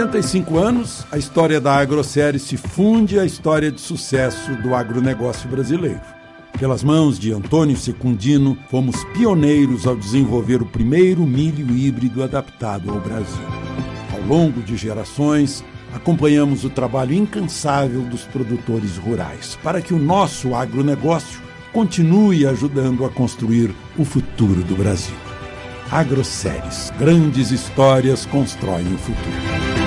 75 anos, a história da agrosérie se funde à história de sucesso do agronegócio brasileiro. Pelas mãos de Antônio Secundino, fomos pioneiros ao desenvolver o primeiro milho híbrido adaptado ao Brasil. Ao longo de gerações, acompanhamos o trabalho incansável dos produtores rurais para que o nosso agronegócio continue ajudando a construir o futuro do Brasil. Agroséries, grandes histórias constroem o futuro.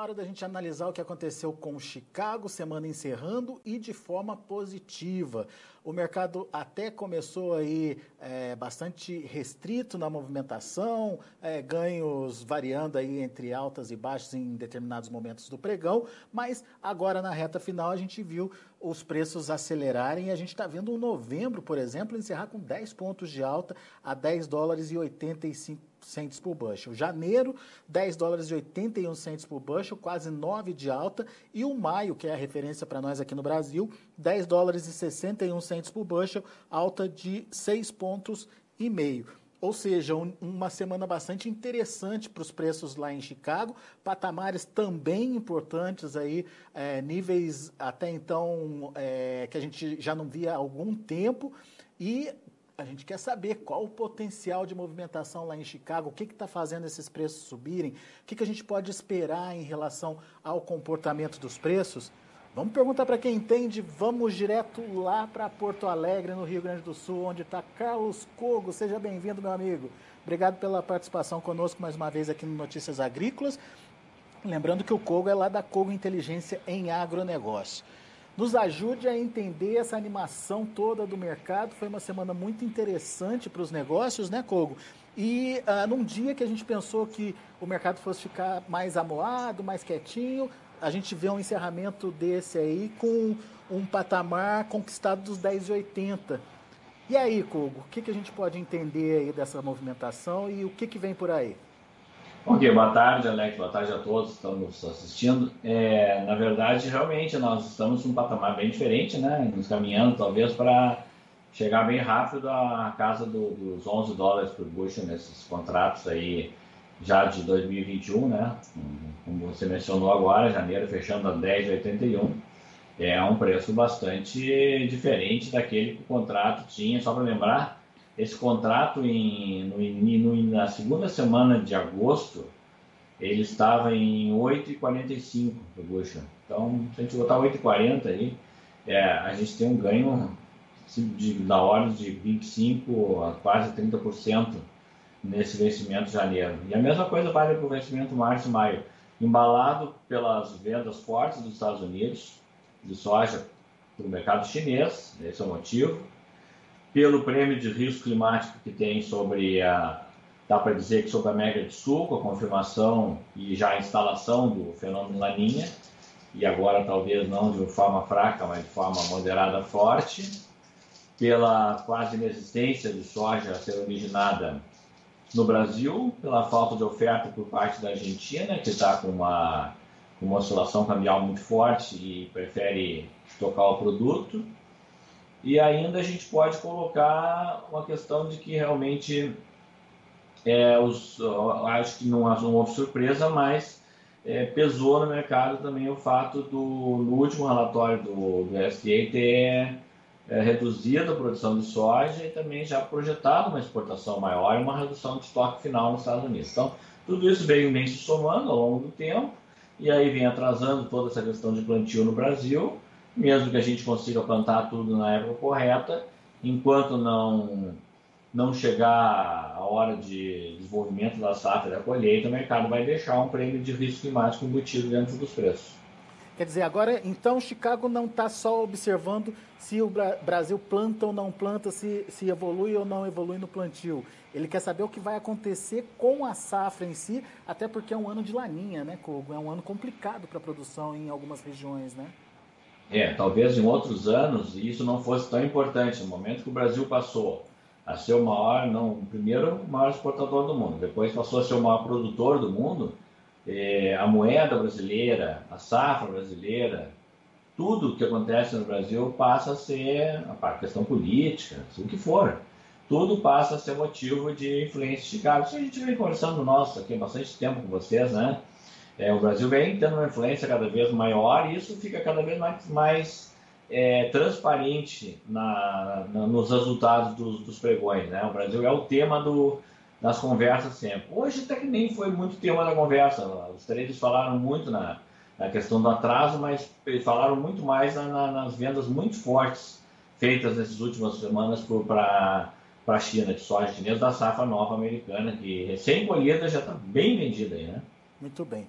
Hora da gente analisar o que aconteceu com Chicago, semana encerrando e de forma positiva. O mercado até começou aí é, bastante restrito na movimentação, é, ganhos variando aí entre altas e baixas em determinados momentos do pregão, mas agora na reta final a gente viu os preços acelerarem e a gente está vendo o novembro, por exemplo, encerrar com 10 pontos de alta a 10 dólares e 85 centes por bushel. Janeiro, 10 dólares e 81 centes por bushel, quase 9 de alta. E o maio, que é a referência para nós aqui no Brasil, 10 dólares e 61 centes por bushel, alta de 6 pontos e meio. Ou seja, um, uma semana bastante interessante para os preços lá em Chicago, patamares também importantes aí, é, níveis até então é, que a gente já não via há algum tempo. E a gente quer saber qual o potencial de movimentação lá em Chicago, o que está fazendo esses preços subirem, o que, que a gente pode esperar em relação ao comportamento dos preços. Vamos perguntar para quem entende, vamos direto lá para Porto Alegre, no Rio Grande do Sul, onde está Carlos Cogo. Seja bem-vindo, meu amigo. Obrigado pela participação conosco mais uma vez aqui no Notícias Agrícolas. Lembrando que o Cogo é lá da Cogo Inteligência em Agronegócio nos ajude a entender essa animação toda do mercado. Foi uma semana muito interessante para os negócios, né, Kogo? E uh, num dia que a gente pensou que o mercado fosse ficar mais amoado, mais quietinho, a gente vê um encerramento desse aí com um patamar conquistado dos 10,80. E aí, Kogo, o que, que a gente pode entender aí dessa movimentação e o que, que vem por aí? Ok, boa tarde, Alex, boa tarde a todos que estão nos assistindo. É, na verdade, realmente, nós estamos num patamar bem diferente, né? Nos caminhando, talvez, para chegar bem rápido à casa do, dos 11 dólares por bushel nesses contratos aí já de 2021, né? Como você mencionou agora, janeiro fechando a 10,81. É um preço bastante diferente daquele que o contrato tinha, só para lembrar, esse contrato em, no, no, na segunda semana de agosto ele estava em 8,45 do bushel. Então, se a gente botar 8,40 aí, é, a gente tem um ganho de, da ordem de 25 a quase 30% nesse vencimento de janeiro. E a mesma coisa vale para o vencimento março e maio. Embalado pelas vendas fortes dos Estados Unidos de soja para o mercado chinês, esse é o motivo pelo prêmio de risco climático que tem sobre a, dá para dizer que sobre a América do Sul, com a confirmação e já a instalação do fenômeno Laninha, e agora talvez não de forma fraca, mas de forma moderada forte, pela quase inexistência de soja a ser originada no Brasil, pela falta de oferta por parte da Argentina, que está com uma, uma oscilação cambial muito forte e prefere tocar o produto, e ainda a gente pode colocar uma questão de que realmente é, os, acho que não, houve surpresa, mas é, pesou no mercado também o fato do no último relatório do, do SDA ter é, reduzido a produção de soja e também já projetado uma exportação maior e uma redução de estoque final nos Estados Unidos. Então, tudo isso veio bem se somando ao longo do tempo e aí vem atrasando toda essa questão de plantio no Brasil mesmo que a gente consiga plantar tudo na época correta, enquanto não não chegar a hora de desenvolvimento da safra da colheita, o mercado vai deixar um prêmio de risco climático embutido dentro dos preços. Quer dizer, agora, então, Chicago não está só observando se o Brasil planta ou não planta, se, se evolui ou não evolui no plantio. Ele quer saber o que vai acontecer com a safra em si, até porque é um ano de laninha, né, Kogo? É um ano complicado para a produção em algumas regiões, né? É, talvez em outros anos isso não fosse tão importante. No momento que o Brasil passou a ser o maior, não, primeiro o maior exportador do mundo, depois passou a ser o maior produtor do mundo, é, a moeda brasileira, a safra brasileira, tudo que acontece no Brasil passa a ser a questão política, o que for. Tudo passa a ser motivo de influência de Chicago. Isso a gente vem conversando nós aqui há bastante tempo com vocês, né? É, o Brasil vem tendo uma influência cada vez maior e isso fica cada vez mais, mais é, transparente na, na, nos resultados dos, dos, pregões. Né? O Brasil é o tema do, das conversas sempre. Hoje até que nem foi muito tema da conversa. Os traders falaram muito na, na questão do atraso, mas falaram muito mais na, nas vendas muito fortes feitas nessas últimas semanas para a China, de soja chinesa, da safra nova americana, que recém-colhida já está bem vendida aí, né? Muito bem.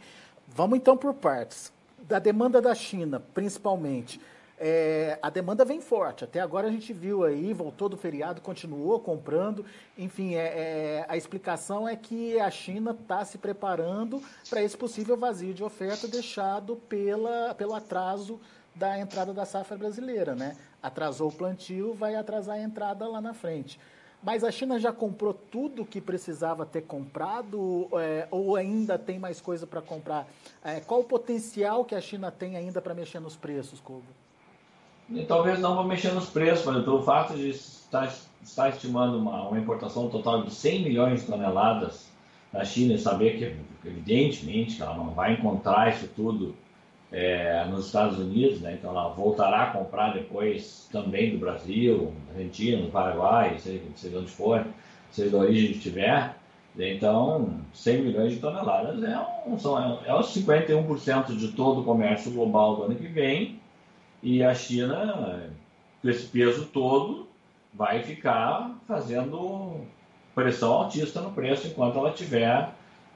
Vamos então por partes. Da demanda da China, principalmente. É, a demanda vem forte. Até agora a gente viu aí, voltou do feriado, continuou comprando. Enfim, é, é, a explicação é que a China está se preparando para esse possível vazio de oferta deixado pela, pelo atraso da entrada da safra brasileira. Né? Atrasou o plantio, vai atrasar a entrada lá na frente. Mas a China já comprou tudo que precisava ter comprado é, ou ainda tem mais coisa para comprar? É, qual o potencial que a China tem ainda para mexer nos preços, Kobo? Talvez não para mexer nos preços, mas pelo fato de estar, estar estimando uma, uma, importação total de 100 milhões de toneladas da China e saber que, evidentemente, ela não vai encontrar isso tudo é, nos Estados Unidos, né? então ela voltará a comprar depois também do Brasil, Argentina, do Paraguai, seja, seja onde for, seja da origem que estiver. Então, 100 milhões de toneladas é, um, são, é os 51% de todo o comércio global do ano que vem, e a China, com esse peso todo, vai ficar fazendo pressão altista no preço enquanto ela tiver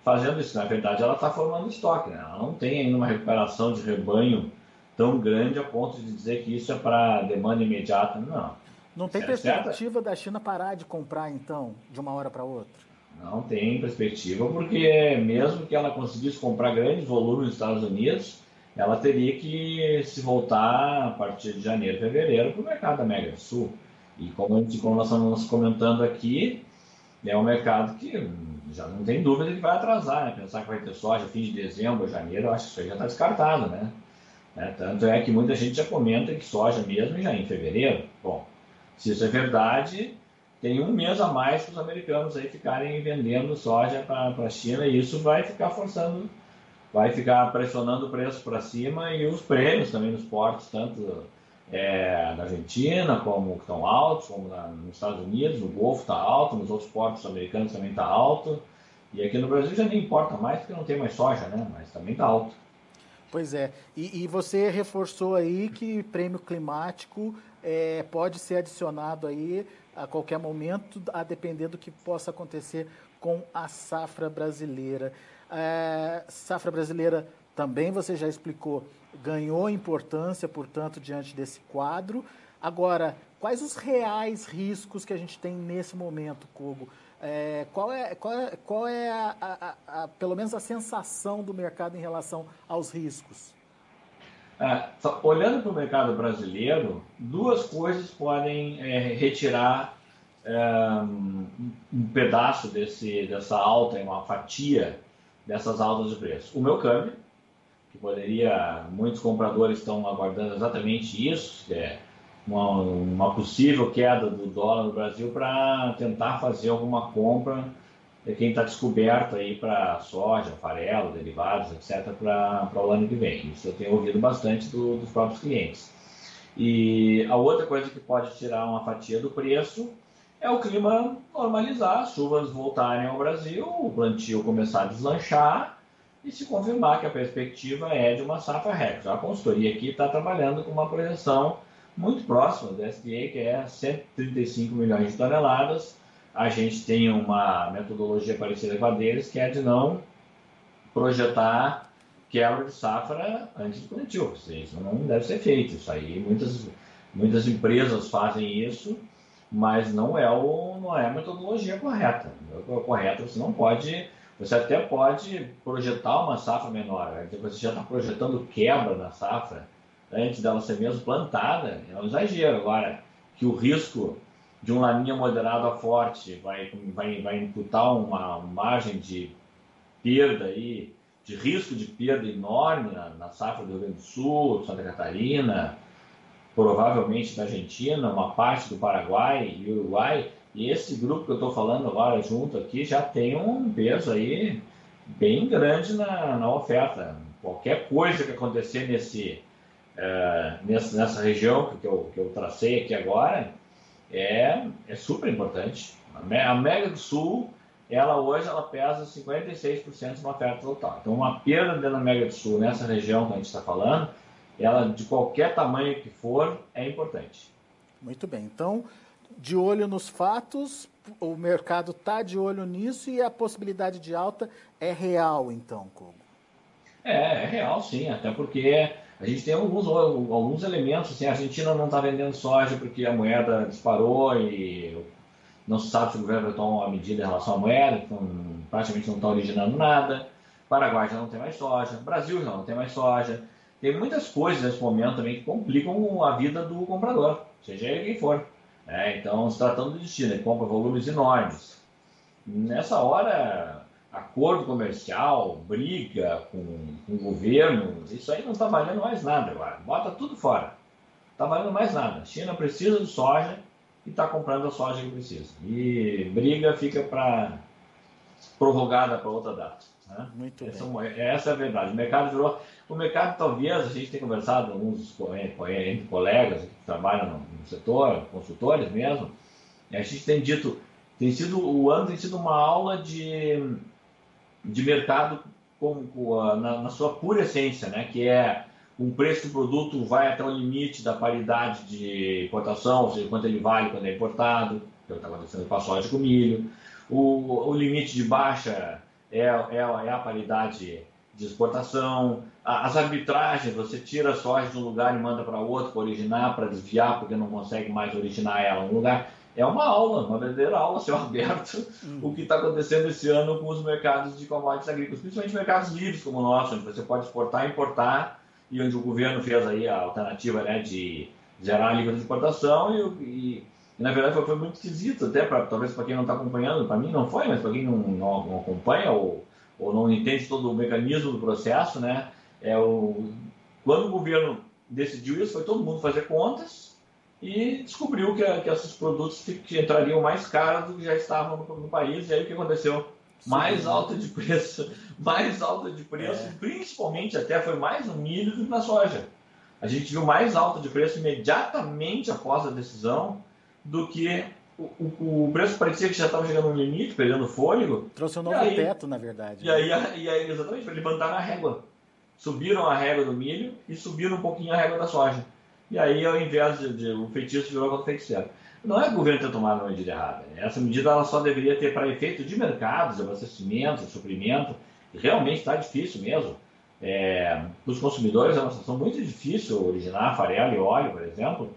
fazendo isso. Na verdade, ela está formando estoque. Né? Ela não tem ainda uma recuperação de rebanho tão grande a ponto de dizer que isso é para demanda imediata. Não. Não tem é perspectiva certo? da China parar de comprar, então, de uma hora para outra? Não tem perspectiva, porque mesmo que ela conseguisse comprar grandes volumes nos Estados Unidos, ela teria que se voltar a partir de janeiro, fevereiro para o mercado da América do Sul. E como, gente, como nós estamos comentando aqui, é um mercado que já não tem dúvida que vai atrasar, né? Pensar que vai ter soja fim de dezembro, janeiro, acho que isso aí já está descartado, né? É, tanto é que muita gente já comenta que soja mesmo já em fevereiro. Bom, se isso é verdade, tem um mês a mais para os americanos aí ficarem vendendo soja para a China e isso vai ficar forçando, vai ficar pressionando o preço para cima e os prêmios também nos portos, tanto é, na Argentina, como estão altos, como na, nos Estados Unidos, o Golfo está alto, nos outros portos americanos também está alto. E aqui no Brasil já nem importa mais porque não tem mais soja, né? Mas também está alto. Pois é. E, e, você reforçou aí que prêmio climático é, pode ser adicionado aí a qualquer momento, a depender do que possa acontecer com a safra brasileira. É, safra brasileira também você já explicou ganhou importância, portanto, diante desse quadro. Agora, quais os reais riscos que a gente tem nesse momento, Kogo? É, qual é, qual é, qual é a, a, a, pelo menos a sensação do mercado em relação aos riscos? É, olhando para o mercado brasileiro, duas coisas podem é, retirar é, um pedaço desse, dessa alta, uma fatia dessas altas de preço. O meu câmbio, que poderia, muitos compradores estão aguardando exatamente isso, que é uma, uma possível queda do dólar no Brasil para tentar fazer alguma compra de quem está descoberto aí para soja, farelo, derivados, etc., para o ano que vem. Isso eu tenho ouvido bastante do, dos próprios clientes. E a outra coisa que pode tirar uma fatia do preço é o clima normalizar, as chuvas voltarem ao Brasil, o plantio começar a deslanchar e se confirmar que a perspectiva é de uma safra recorde. A consultoria aqui está trabalhando com uma projeção muito próxima do SDA, que é 135 milhões de toneladas. A gente tem uma metodologia parecida com a deles, que é de não projetar quebra de safra antes do plantio. Isso não deve ser feito. Isso aí, muitas, muitas empresas fazem isso, mas não é, o, não é a metodologia correta. A correta você não pode você até pode projetar uma safra menor, né? Então, você já está projetando quebra na safra antes dela ser mesmo plantada, é um exagero. Agora, que o risco de um laninha moderado a forte vai, vai, vai imputar uma margem de perda aí de risco de perda enorme na, na safra do Rio Grande do Sul, Santa Catarina, provavelmente da Argentina, uma parte do Paraguai e Uruguai. E esse grupo que eu estou falando agora junto aqui já tem um peso aí bem grande na, na oferta. Qualquer coisa que acontecer nesse, uh, nessa, nessa região que eu, que eu tracei aqui agora é, é super importante. A América do Sul ela hoje ela pesa 56% na oferta total. Então, uma perda dentro da América do Sul, nessa região que a gente está falando, ela de qualquer tamanho que for, é importante. Muito bem. Então, de olho nos fatos, o mercado está de olho nisso e a possibilidade de alta é real, então, como? É, é real, sim. Até porque a gente tem alguns, alguns elementos. Assim, a Argentina não está vendendo soja porque a moeda disparou e não se sabe se o governo vai tomar uma medida em relação à moeda, então praticamente não está originando nada. Paraguai já não tem mais soja, Brasil já não tem mais soja. Tem muitas coisas nesse momento também que complicam a vida do comprador, seja ele quem for. Né? Então, se tratando de China, ele compra volumes enormes. Nessa hora, acordo comercial, briga com, com o governo, isso aí não está valendo mais nada agora. Bota tudo fora. Não está valendo mais nada. A China precisa de soja, e está comprando a soja que precisa. E briga fica para prorrogada para outra data. Né? Muito essa, bem. É, essa é a verdade. O mercado virou. O mercado, talvez, a gente tem conversado alguns entre colegas que trabalham no setor, consultores mesmo, a gente tem dito, tem sido, o ano tem sido uma aula de, de mercado com, com na, na, sua pura essência, né? que é o preço do produto vai até o limite da paridade de importação, ou seja, quanto ele vale quando é importado, que é está acontecendo com a soja com milho. O, o limite de baixa é, é, é, a paridade de exportação. As arbitragens, você tira a soja de um lugar e manda para outro para originar, para desviar, porque não consegue mais originar ela em um lugar. É uma aula, uma verdadeira aula, céu aberto, uhum. o que está acontecendo esse ano com os mercados de commodities agrícolas, principalmente mercados livres como o nosso, onde você pode exportar e importar e onde o governo fez aí a alternativa né, de gerar a alíquota de exportação e, e, e, na verdade foi, foi muito esquisito até para talvez para quem não está acompanhando para mim não foi mas para quem não, não, não, acompanha ou, ou não entende todo o mecanismo do processo né é o quando o governo decidiu isso foi todo mundo fazer contas e descobriu que, que esses produtos que entrariam mais caros do que já estavam no, no país e aí o que aconteceu mais alta de preço, mais alta de preço, é. principalmente até foi mais no milho do que na soja. A gente viu mais alta de preço imediatamente após a decisão do que o, o, o preço parecia que já estava chegando no limite, perdendo fôlego. Trouxe um novo aí, teto, na verdade. E aí, e aí exatamente, levantaram a régua. Subiram a régua do milho e subiram um pouquinho a régua da soja. E aí, ao invés de, de o feitiço virou contra o feiticeiro. Não é o governo ter tomado uma medida errada. Né? Essa medida ela só deveria ter para efeito de mercados, de abastecimento, de suprimento. Realmente está difícil mesmo. É, os consumidores é uma situação muito difícil originar farelo e óleo, por exemplo.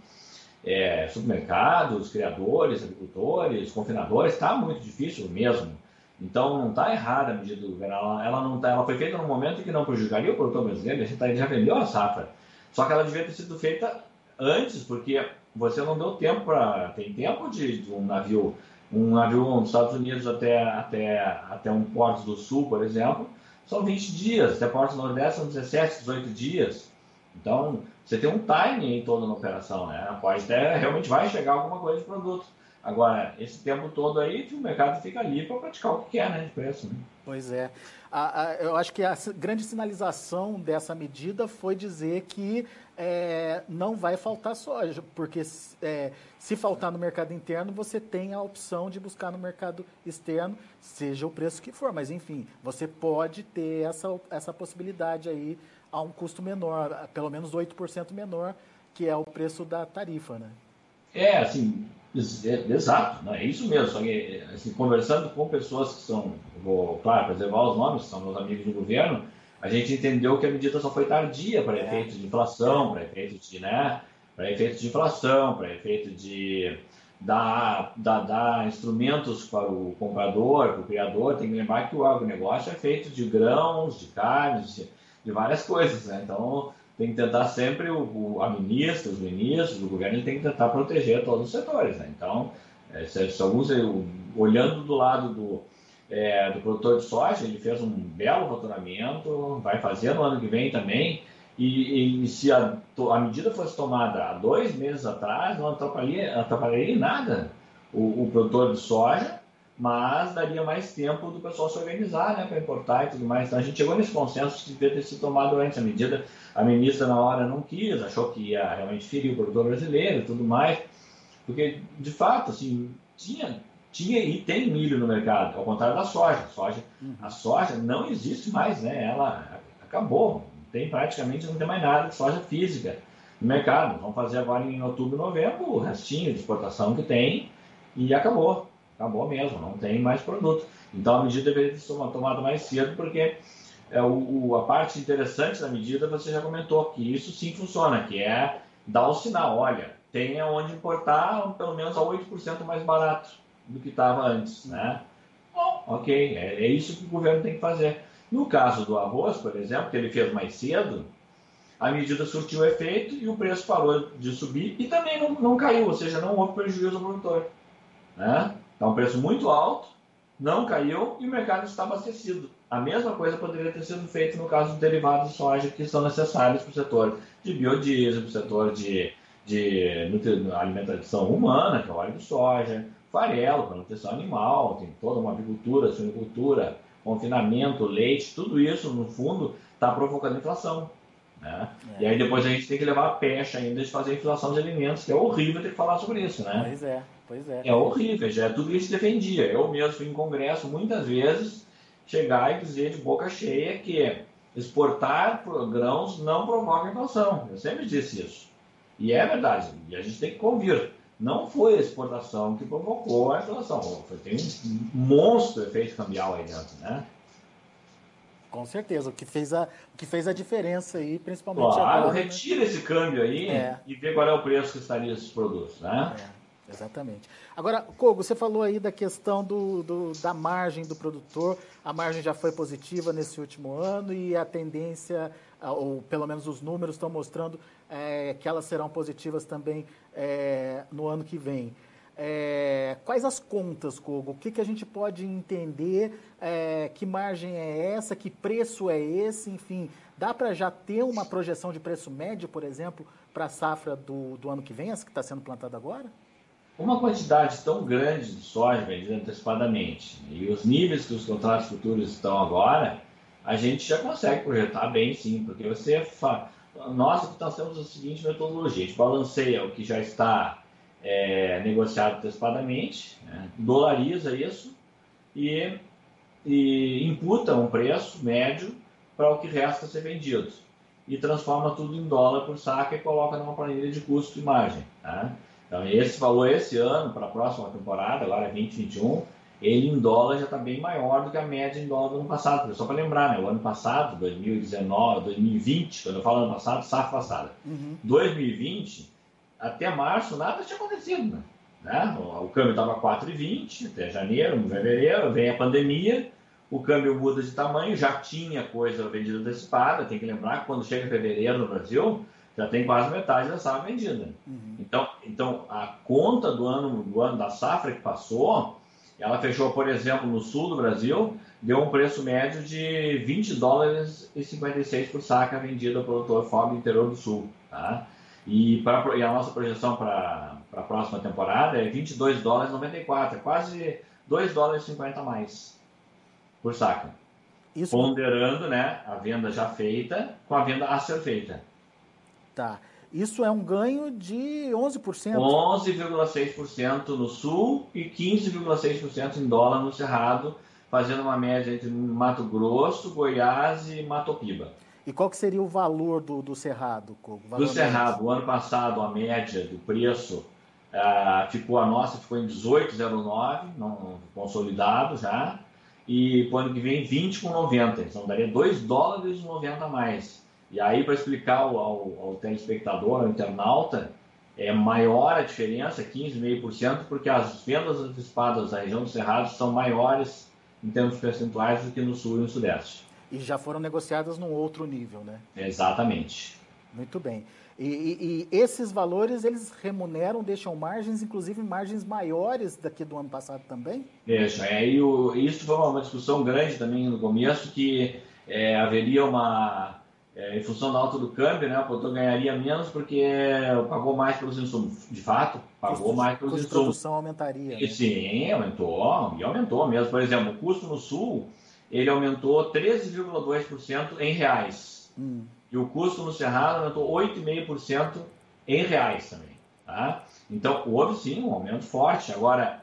É, supermercados, criadores, agricultores, confinadores, está muito difícil mesmo. Então não está errada a medida do governo. Ela, ela, não tá, ela foi feita num momento que não prejudicaria o produtor brasileiro, tá, já vendeu a safra. Só que ela devia ter sido feita antes, porque você não deu tempo para. Tem tempo de, de, um navio, um navio dos Estados Unidos até, até, até um porto do sul, por exemplo, são 20 dias, até porto do Nordeste são 17, 18 dias. Então, você tem um timing em toda a operação, né? Pode até, realmente vai chegar alguma coisa de produto. Agora, esse tempo todo aí, o mercado fica ali para praticar o que quer, né, de preço. Né? Pois é. A, a, eu acho que a grande sinalização dessa medida foi dizer que é, não vai faltar soja, porque é, se faltar no mercado interno, você tem a opção de buscar no mercado externo, seja o preço que for. Mas, enfim, você pode ter essa, essa possibilidade aí a um custo menor, pelo menos 8% menor, que é o preço da tarifa, né? É, assim, é, exato, né? é isso mesmo. Que, assim, conversando com pessoas que são, vou, claro, preservar os nomes, são meus amigos do governo, a gente entendeu que a medida só foi tardia para é. efeitos de inflação, para efeitos de, né, para efeitos de inflação, para efeitos de dar, dar, dar instrumentos para o comprador, para o criador. Tem que lembrar que o agronegócio é feito de grãos, de carnes, de, de várias coisas. Né? Então, tem que tentar sempre, o, o, a ministra, os ministros, o governo tem que tentar proteger todos os setores. Né? Então, é, se, se alguns, olhando do lado do, é, do produtor de soja, ele fez um belo faturamento, vai fazer no ano que vem também. E, e se a, a, medida fosse tomada há dois meses atrás, não atrapalharia, atrapalharia nada o, o, produtor de soja, mas daria mais tempo do pessoal se organizar né, para importar e tudo mais. Então a gente chegou nesse consenso que devia ter sido tomado antes. A medida, a ministra na hora não quis, achou que ia realmente ferir o produtor brasileiro e tudo mais, porque de fato, assim, tinha tinha e tem milho no mercado, ao contrário da soja. A soja, uhum. a soja não existe mais, né? Ela acabou. Tem praticamente não tem mais nada de soja física no mercado. Vamos fazer agora em outubro, novembro, o restinho de exportação que tem e acabou. Acabou mesmo, não tem mais produto. Então a medida deveria ser tomada mais cedo, porque é o, o, a parte interessante da medida você já comentou, que isso sim funciona, que é dar o sinal, olha, tem onde importar pelo menos a 8% mais barato do que estava antes, né? Bom, ok, é, é, isso que o governo tem que fazer. No caso do arroz, por exemplo, que ele fez mais cedo, a medida surtiu efeito e o preço parou de subir e também não, não caiu, ou seja, não houve prejuízo ao produtor. Né? Então, um preço muito alto, não caiu e o mercado está abastecido. A mesma coisa poderia ter sido feita no caso dos derivados de soja que são necessários para o setor de biodiesel, para o setor de, de alimentação humana, que é o óleo de soja, farelo para nutrição animal, tem toda uma agricultura, suinocultura, confinamento, leite, tudo isso, no fundo, está provocando inflação. Né? É. E aí depois a gente tem que levar a pecha ainda de fazer a inflação de alimentos, que é horrível ter que falar sobre isso, né? Pois é, pois é. É horrível, já é tudo isso defendia. Eu mesmo fui em congresso muitas vezes chegar e dizer de boca cheia que exportar grãos não provoca inflação. Eu sempre disse isso. E é verdade, e a gente tem que convir não foi a exportação que provocou a inflação. Tem um monstro efeito cambial aí dentro, né? Com certeza, o que fez a, o que fez a diferença aí, principalmente claro, agora. Né? retira né? esse câmbio aí é. e vê qual é o preço que estaria esses produtos, né? É, exatamente. Agora, Kogo, você falou aí da questão do, do, da margem do produtor. A margem já foi positiva nesse último ano e a tendência, ou pelo menos os números estão mostrando é, que elas serão positivas também é, no ano que vem. É, quais as contas, Kogo? O que, que a gente pode entender? É, que margem é essa? Que preço é esse? Enfim, dá para já ter uma projeção de preço médio, por exemplo, para a safra do, do ano que vem, essa que está sendo plantada agora? Uma quantidade tão grande de soja vendida antecipadamente e os níveis que os contratos futuros estão agora, a gente já consegue projetar bem sim, porque você fa nós nós temos a seguinte metodologia: a gente balanceia o que já está é, negociado antecipadamente, né, dolariza isso e, e imputa um preço médio para o que resta ser vendido e transforma tudo em dólar por saca e coloca numa planilha de custo e margem. Tá? Então, esse valor esse ano, para a próxima temporada, agora é 2021, ele em dólar já está bem maior do que a média em dólar do ano passado. Só para lembrar, né? o ano passado, 2019, 2020, quando eu falo ano passado, safra passada. Uhum. 2020, até março, nada tinha acontecido. Né? né? O, o câmbio estava 4,20 até janeiro, fevereiro, vem a pandemia, o câmbio muda de tamanho, já tinha coisa vendida antecipada. Tem que lembrar que quando chega fevereiro no Brasil, já tem quase metade da safra vendida. Uhum. Então, então, a conta do ano, do ano da safra que passou ela fechou, por exemplo, no sul do Brasil, deu um preço médio de 20 dólares e 56 por saca vendida ao produtor fora do interior do sul. Tá? E, pra, e a nossa projeção para a próxima temporada é 22 dólares e 94, é quase 2 dólares e 50 a mais por saca. Isso... Ponderando né, a venda já feita com a venda a ser feita. Isso é um ganho de 11%. 11,6% no sul e 15,6% em dólar no Cerrado, fazendo uma média entre Mato Grosso, Goiás e Mato Piba. E qual que seria o valor do, do Cerrado, Do Cerrado, o ano passado a média do preço uh, ficou a nossa ficou em 18,09, não consolidado já, e para o ano que vem 20,90, então daria 2 dólares e 90 a mais. E aí, para explicar ao, ao, ao telespectador, ao internauta, é maior a diferença, 15,5%, porque as vendas antecipadas da região do Cerrado são maiores em termos percentuais do que no Sul e no Sudeste. E já foram negociadas num outro nível, né? Exatamente. Muito bem. E, e, e, esses valores, eles remuneram, deixam margens, inclusive margens maiores daqui do ano passado também? Deixa. É, e o, isso foi uma discussão grande também no começo, que é, haveria uma... É, em função da alta do câmbio, né, o produtor ganharia menos porque pagou mais pelos insumos. De fato, pagou custo, mais pelos insumos. A produção aumentaria. E, né? Sim, aumentou, e aumentou mesmo. Por exemplo, o custo no Sul, ele aumentou 13,2% em reais. Hum. E o custo no Cerrado aumentou 8,5% em reais também. Tá? Então, houve sim um aumento forte. Agora,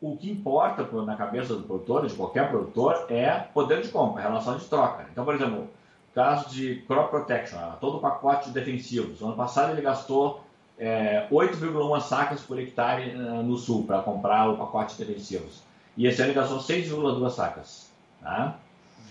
o que importa na cabeça do produtor, de qualquer produtor, é poder de compra, relação de troca. Então, por exemplo, caso de crop protection, todo o pacote de defensivos. No ano passado ele gastou é, 8,1 sacas por hectare uh, no sul para comprar o pacote de defensivos. E esse ano ele gastou 6,2 sacas. Tá?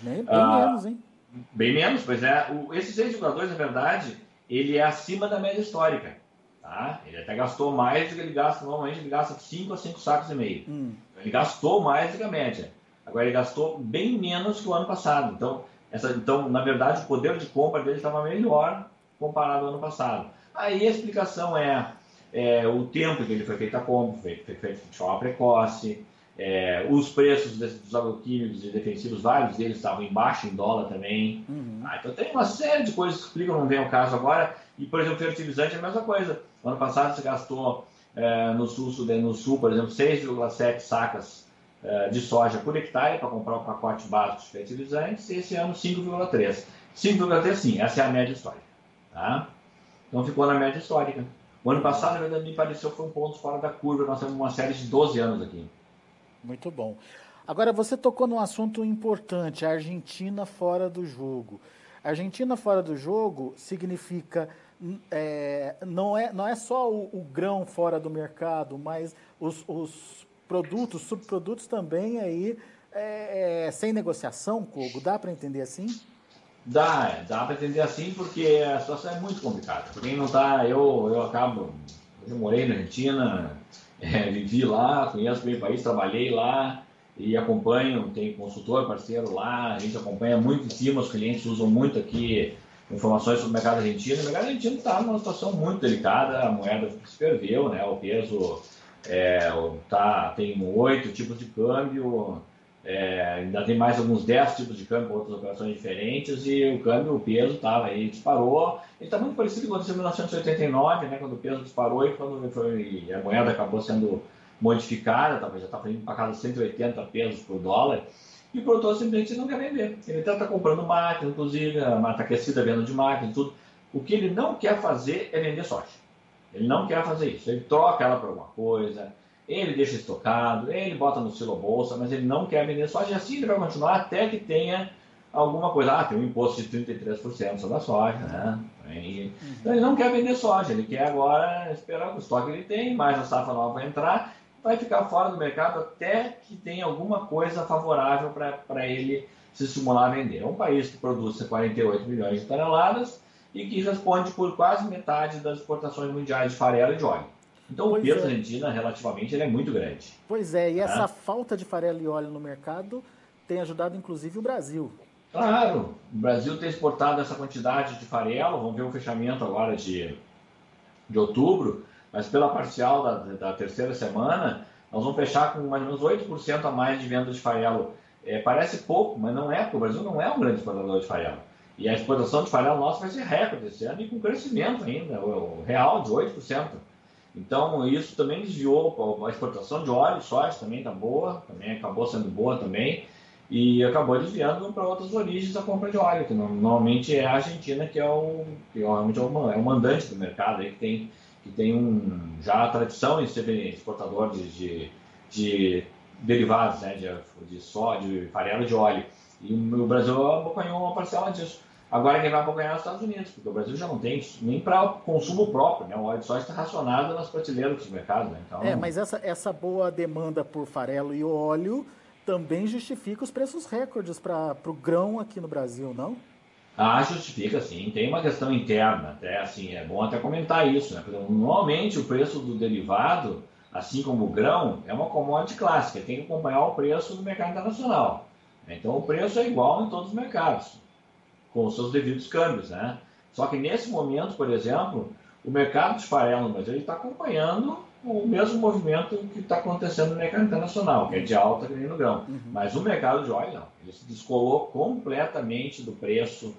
Bem, bem ah, menos, hein? Bem menos, pois é. O, esse 6,2, na verdade, ele é acima da média histórica. Tá? Ele até gastou mais do que ele gasta, normalmente ele gasta 5 a 5 sacos e meio. Hum. Ele gastou mais do que a média. Agora ele gastou bem menos que o ano passado. Então, essa, então na verdade, o poder de compra dele estava melhor comparado ao ano passado. Aí a explicação é, é o tempo que ele foi feito a compra, foi, feito de forma precoce, é, os preços dos agroquímicos e defensivos, vários deles estavam embaixo em dólar também. Uhum. Ah, então tem uma série de coisas que explicam, não vem ao caso agora. E, por exemplo, fertilizante é a mesma coisa. No ano passado você gastou é, no, sul, no sul, por exemplo, 6,7 sacas de soja por hectare para comprar o pacote básico de fertilizantes, e esse ano 5,3. 5,3 sim, essa é a média histórica. Tá? Então ficou na média histórica. O ano passado, na verdade, me pareceu foi um ponto fora da curva. Nós temos uma série de 12 anos aqui. Muito bom. Agora, você tocou num assunto importante, a Argentina fora do jogo. Argentina fora do jogo significa é, não, é, não é só o, o, grão fora do mercado, mas os, os produtos, subprodutos também aí é, é, sem negociação, Kogo? Dá para entender assim? Dá, dá para entender assim porque a situação é muito complicada. Por quem não está, eu, eu acabo, eu morei na Argentina, é, vivi lá, conheço bem o país, trabalhei lá e acompanho, tem consultor parceiro lá, a gente acompanha muito em cima, os clientes usam muito aqui informações sobre o mercado argentino. O mercado argentino está numa situação muito delicada, a moeda se perdeu, né? o peso é, tá, tem oito tipos de câmbio, é, ainda tem mais alguns 10 tipos de câmbio, outras operações diferentes, e o câmbio, o peso estava aí, disparou. Ele está muito parecido com o que aconteceu em 1989, né, quando o peso disparou e quando foi, a moeda acabou sendo modificada, tá, já está indo para casa 180 pesos por dólar, e o produtor simplesmente não quer vender. Ele está tá comprando máquina, inclusive, a mata aquecida, venda de máquina e tudo. O que ele não quer fazer é vender soja. Ele não quer fazer isso. Ele troca ela por alguma coisa, ele deixa estocado, ele bota no silo bolsa, mas ele não quer vender soja e assim ele vai continuar até que tenha alguma coisa. Ah, tem um imposto de 33% sobre a soja, né? Então ele não quer vender soja, ele quer agora esperar o estoque que ele tem, mais a safra nova vai entrar, vai ficar fora do mercado até que tenha alguma coisa favorável para ele se estimular a vender. É um país que produz 48 milhões de toneladas e que responde por quase metade das exportações mundiais de farelo e de óleo. Então pois o peso é. da Argentina, relativamente, ele é muito grande. Pois é, e tá? essa falta de farelo e óleo no mercado tem ajudado inclusive o Brasil. Claro, o Brasil tem exportado essa quantidade de farelo, vamos ver o fechamento agora de, de outubro, mas pela parcial da, da terceira semana, nós vamos fechar com mais ou menos 8% a mais de venda de farelo. É, parece pouco, mas não é, porque o Brasil não é um grande exportador de farelo. E a exportação de farelo nossa vai ser recorde esse ano e com crescimento ainda, o real de 8%. Então, isso também desviou a exportação de óleo, soja também está boa, também acabou sendo boa também, e acabou desviando para outras origens a compra de óleo, que normalmente é a Argentina que é o, que é o, é o mandante do mercado, aí, que tem, que tem um, já a tradição em ser exportador de, de, de derivados, né, de, de de farelo de óleo. E o Brasil acompanhou uma parcela disso. Agora quem vai acompanhar é os Estados Unidos, porque o Brasil já não tem nem para consumo próprio, né? O óleo de soja está racionado nas prateleiras dos mercados, né? Então... É, mas essa, essa boa demanda por farelo e óleo também justifica os preços recordes para o grão aqui no Brasil, não? Ah, justifica sim. Tem uma questão interna, até assim, é bom até comentar isso, né? Porque, normalmente o preço do derivado, assim como o grão, é uma commodity clássica, tem que acompanhar o preço do mercado internacional. Então o preço é igual em todos os mercados com os seus devidos câmbios, né? Só que nesse momento, por exemplo, o mercado de farelo no Brasil está acompanhando o mesmo movimento que está acontecendo no mercado internacional, que é de alta que nem no grão. Uhum. Mas o mercado de óleo não. Ele se descolou completamente do preço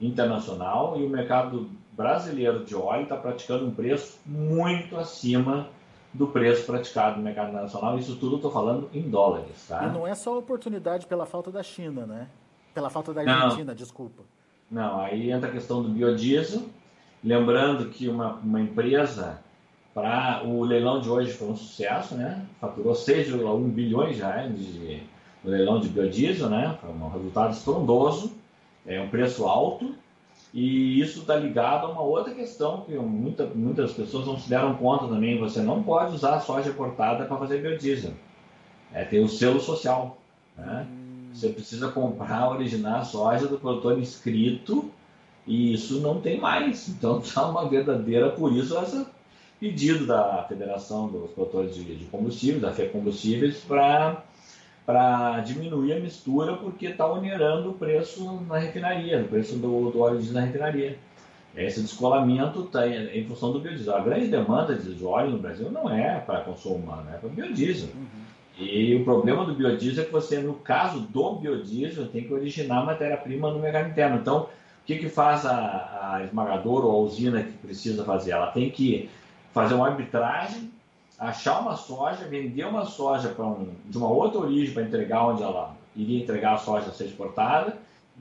internacional e o mercado brasileiro de óleo está praticando um preço muito acima do preço praticado no mercado nacional. Isso tudo estou falando em dólares. Tá? E não é só oportunidade pela falta da China, né? Pela falta da Argentina, não. desculpa. Não, aí entra a questão do biodiesel. Lembrando que uma, uma empresa, para o leilão de hoje foi um sucesso, né? Faturou 6,1 bilhões já de, no leilão de biodiesel, né? Foi um resultado estrondoso, é um preço alto e isso está ligado a uma outra questão que muita, muitas pessoas não se deram conta também. Você não pode usar soja importada para fazer biodiesel. É, tem o selo social. Né? Hum. Você precisa comprar, originar a soja do produtor inscrito e isso não tem mais. Então está uma verdadeira, por isso esse pedido da Federação dos Produtores de, de Combustíveis, da FE Combustíveis, para diminuir a mistura, porque está onerando o preço na refinaria, o preço do, do óleo diesel na refinaria. Esse descolamento está em, em, função do biodiesel. A grande demanda de óleo no Brasil não é para consumo humano, é para biodiesel. Uhum. E o problema do biodiesel é que você, no caso do biodiesel, tem que originar matéria-prima no mercado interno. Então, o que, que faz a, a esmagadora ou a usina que precisa fazer? Ela tem que fazer uma arbitragem achar uma soja, vender uma soja um, de uma outra origem para entregar onde ela iria entregar a soja a ser exportada,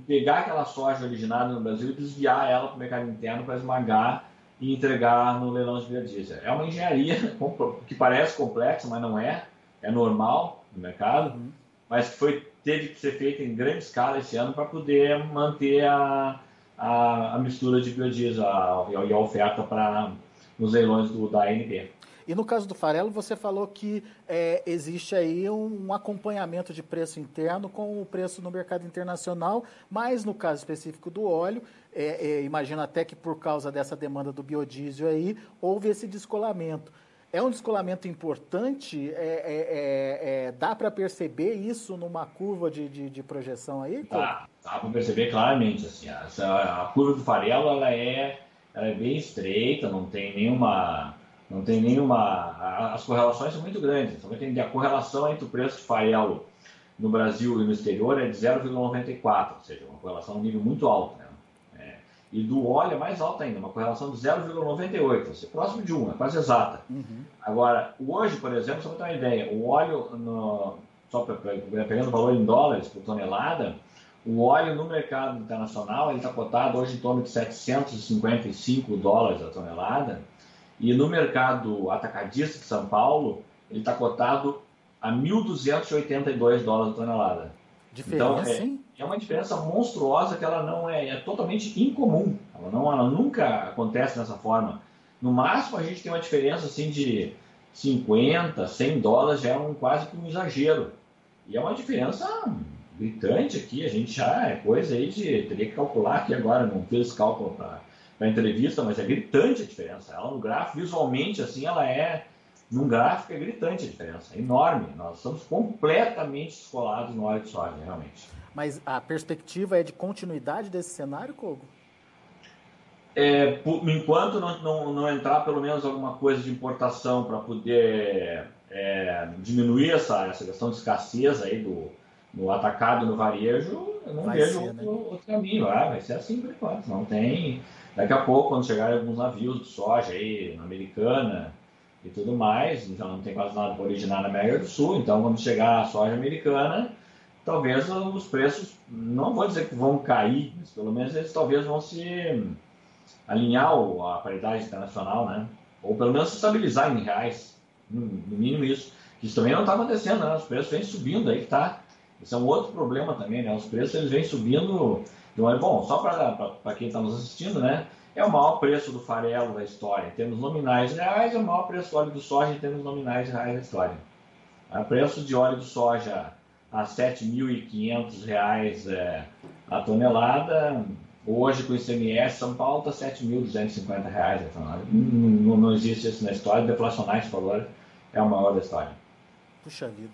pegar aquela soja originada no Brasil e desviar ela para o mercado interno para esmagar e entregar no leilão de biodiesel. É uma engenharia que parece complexa, mas não é, é normal no mercado, uhum. mas que foi, teve que ser feita em grande escala esse ano para poder manter a, a, a, mistura de biodiesel a, e a oferta para nos leilões do, da ANP. E no caso do farelo, você falou que é, existe aí um, um, acompanhamento de preço interno com o preço no mercado internacional, mas no caso específico do óleo, é, é, imagino até que por causa dessa demanda do biodiesel aí, houve esse descolamento. É um descolamento importante? É, é, é, dá para perceber isso numa curva de, de, de projeção aí? Dá, dá para perceber claramente. Assim, a, a curva do farelo ela é, ela é bem estreita, não tem nenhuma não tem nenhuma. As correlações são muito grandes. Então, a correlação entre o preço de farelo no Brasil e no exterior é de 0,94, ou seja, uma correlação um nível muito alto. Né? E do óleo é mais alta ainda, uma correlação de 0,98, ou seja, próximo de 1, é quase exata. Uhum. Agora, hoje, por exemplo, só para ter uma ideia, o óleo, no, só pra, pegando o valor em dólares por tonelada, o óleo no mercado internacional está cotado hoje em torno de 755 dólares a tonelada, e no mercado atacadista de São Paulo, ele está cotado a 1.282 dólares a tonelada. Diferença, então, é, é, uma diferença monstruosa que ela não é, é totalmente incomum. Ela, não, ela nunca acontece dessa forma. No máximo, a gente tem uma diferença assim de 50, 100 dólares, já é um, quase que um exagero. E é uma diferença gritante aqui, a gente já é coisa aí de. Teria que calcular aqui agora, não fiz cálculo para a entrevista, mas é gritante a diferença. Ela no gráfico, visualmente, assim, ela é. Num gráfico é gritante a diferença, é enorme. Nós estamos completamente descolados no óleo de soja, realmente. Mas a perspectiva é de continuidade desse cenário, Kogo? É, por, enquanto não, não, não, entrar pelo menos alguma coisa de importação para poder é, diminuir essa, essa questão de escassez aí do, no atacado no varejo, eu não vai vejo ser, outro, né? outro, caminho. Ah, vai ser assim por enquanto. Não tem. Daqui a pouco, quando chegarem alguns navios de soja aí, na americana e tudo mais, então não tem quase nada para originar na América do Sul, então quando chegar a soja americana, talvez os preços, não vou dizer que vão cair, mas pelo menos eles talvez vão se alinhar a paridade internacional, né? Ou pelo menos se estabilizar em reais, no mínimo isso. Isso também não está acontecendo, né? Os preços vêm subindo aí, tá? Isso é um outro problema também, né? Os preços eles vêm subindo então é bom, só para quem está nos assistindo, né? É o maior preço do farelo da história. Em termos nominais reais, é o maior preço do óleo do soja em termos nominais reais da história. O preço de óleo do soja a R$ 7.500 é, a tonelada. Hoje, com o ICMS, São Paulo está R$ 7.250 a tonelada. Não, não, existe isso na história. Deflacionar esse valor é o maior da história. Puxa vida.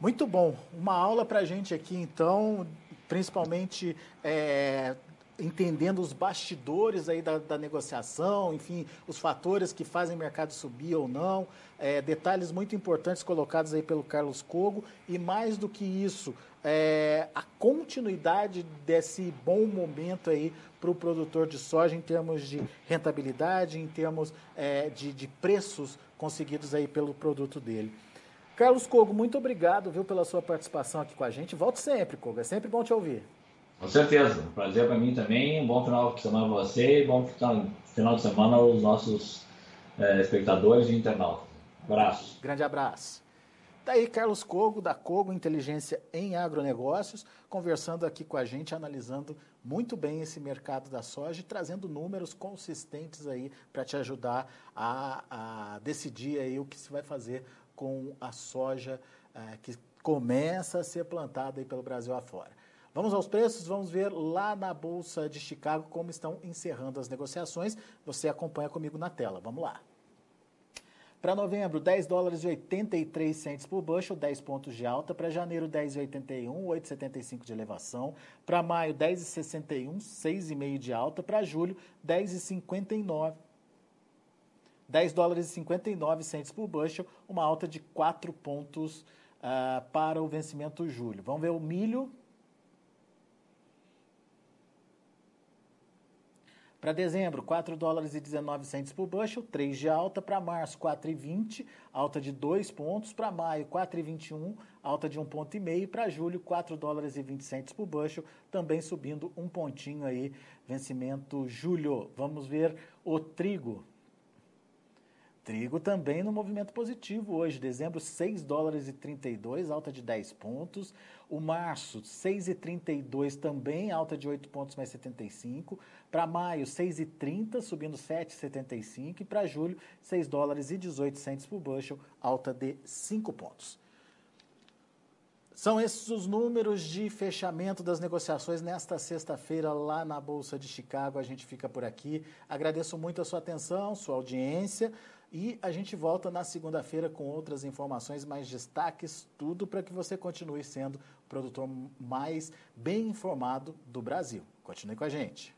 Muito bom. Uma aula para a gente aqui, então, principalmente é, entendendo os bastidores aí da, da, negociação, enfim, os fatores que fazem o mercado subir ou não, é, detalhes muito importantes colocados aí pelo Carlos Cogo e mais do que isso, é, a continuidade desse bom momento aí para o produtor de soja em termos de rentabilidade, em termos é, de, de preços conseguidos aí pelo produto dele. Carlos Cogo, muito obrigado viu, pela sua participação aqui com a gente. Volte sempre, Cogo, é sempre bom te ouvir. Com certeza, prazer para mim também. Um bom final de semana para você e bom final de semana aos nossos é, espectadores e internautas. Abraço. Grande abraço. Tá Carlos Cogo, da Cogo Inteligência em Agronegócios, conversando aqui com a gente, analisando muito bem esse mercado da soja e trazendo números consistentes aí para te ajudar a, a, decidir aí o que se vai fazer com a soja é, que começa a ser plantada aí pelo Brasil afora. Vamos aos preços, vamos ver lá na Bolsa de Chicago como estão encerrando as negociações. Você acompanha comigo na tela. Vamos lá. Para novembro, 10 dólares e 83 centes por bushel, 10 pontos de alta. Para janeiro, 10,81, 8,75 de elevação. Para maio, 10,61, 6,5 de alta. Para julho, 10,59. 10 dólares e 59 centes por bushel, uma alta de 4 pontos uh, para o vencimento julho. Vamos ver o milho, Para dezembro, 4 dólares e 19 centes por bushel, 3 de alta. Para março, 4,20, alta de 2 pontos. Para maio, 4,21, alta de 1,5 ponto. Para julho, 4 dólares e 20 centes por bushel, também subindo um pontinho aí, vencimento julho. Vamos ver o trigo. Trigo também no movimento positivo hoje. Dezembro, 6 dólares e 32, alta de 10 pontos. O março, 6,32 também, alta de 8 pontos mais 75. Para maio, 6,30, subindo 7,75. E para julho, 6 dólares e 18 centes por bushel, alta de 5 pontos. São esses os números de fechamento das negociações nesta sexta-feira lá na Bolsa de Chicago. A gente fica por aqui. Agradeço muito a sua atenção, sua audiência. E a gente volta na segunda-feira com outras informações, mais destaques, tudo para que você continue sendo o produtor mais bem informado do Brasil. Continue com a gente.